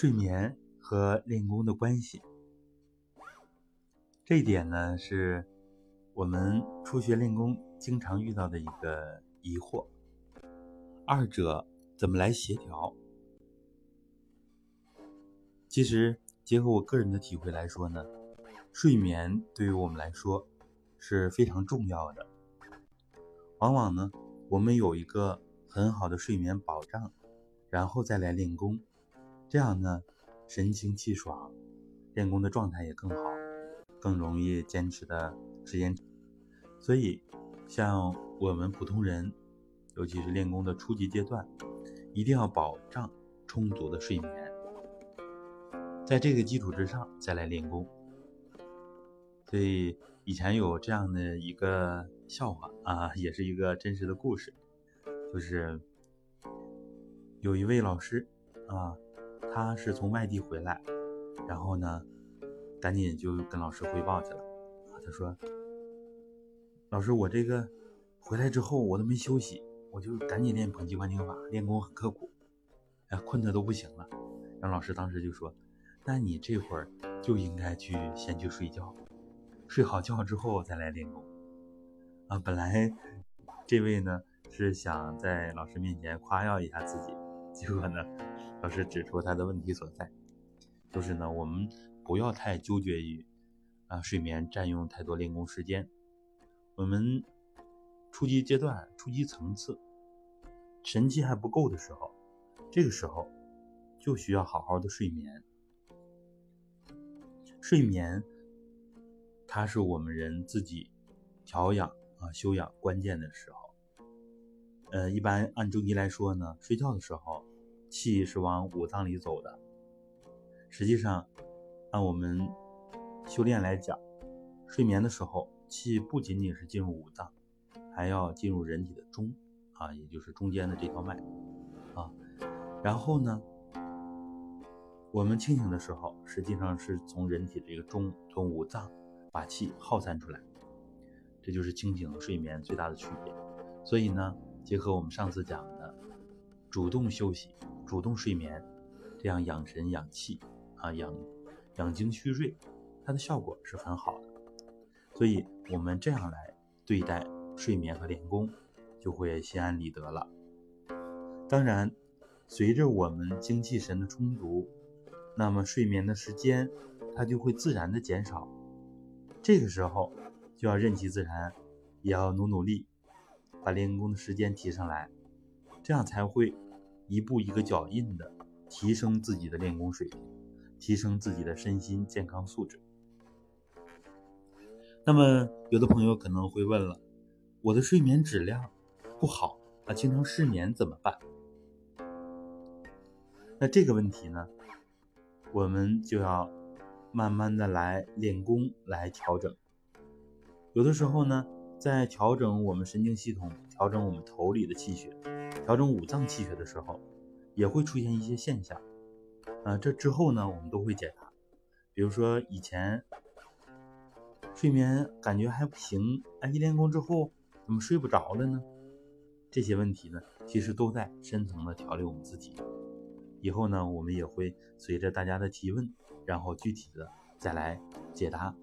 睡眠和练功的关系。这一点呢，是我们初学练功经常遇到的一个疑惑。二者怎么来协调？其实，结合我个人的体会来说呢，睡眠对于我们来说是非常重要的。往往呢，我们有一个很好的睡眠保障，然后再来练功。这样呢，神清气爽，练功的状态也更好，更容易坚持的时间。所以，像我们普通人，尤其是练功的初级阶段，一定要保障充足的睡眠，在这个基础之上再来练功。所以以前有这样的一个笑话啊，也是一个真实的故事，就是有一位老师啊。他是从外地回来，然后呢，赶紧就跟老师汇报去了。他说：“老师，我这个回来之后我都没休息，我就赶紧练捧气观听法，练功很刻苦，哎，困得都不行了。”让老师当时就说：“那你这会儿就应该去先去睡觉，睡好觉之后再来练功。”啊，本来这位呢是想在老师面前夸耀一下自己，结果呢。老师指出他的问题所在，就是呢，我们不要太纠结于啊睡眠占用太多练功时间。我们初级阶段、初级层次神气还不够的时候，这个时候就需要好好的睡眠。睡眠，它是我们人自己调养啊修养关键的时候。呃，一般按中医来说呢，睡觉的时候。气是往五脏里走的。实际上，按我们修炼来讲，睡眠的时候，气不仅仅是进入五脏，还要进入人体的中啊，也就是中间的这条脉啊。然后呢，我们清醒的时候，实际上是从人体这个中，从五脏把气耗散出来。这就是清醒和睡眠最大的区别。所以呢，结合我们上次讲的，主动休息。主动睡眠，这样养神养气啊，养养精蓄锐，它的效果是很好的。所以，我们这样来对待睡眠和练功，就会心安理得了。当然，随着我们精气神的充足，那么睡眠的时间它就会自然的减少。这个时候就要任其自然，也要努努力，把练功的时间提上来，这样才会。一步一个脚印的提升自己的练功水平，提升自己的身心健康素质。那么，有的朋友可能会问了：我的睡眠质量不好啊，经常失眠怎么办？那这个问题呢，我们就要慢慢的来练功来调整。有的时候呢，在调整我们神经系统、调整我们头里的气血。调整五脏气血的时候，也会出现一些现象，啊，这之后呢，我们都会解答。比如说以前睡眠感觉还不行，哎，一练功之后怎么睡不着了呢？这些问题呢，其实都在深层的调理我们自己。以后呢，我们也会随着大家的提问，然后具体的再来解答。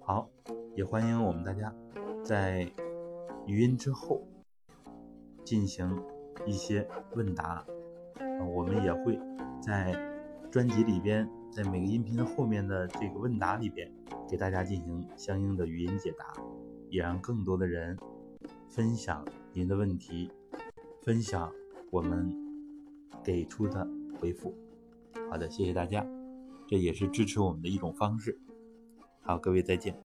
好，也欢迎我们大家在语音之后。进行一些问答，我们也会在专辑里边，在每个音频的后面的这个问答里边，给大家进行相应的语音解答，也让更多的人分享您的问题，分享我们给出的回复。好的，谢谢大家，这也是支持我们的一种方式。好，各位再见。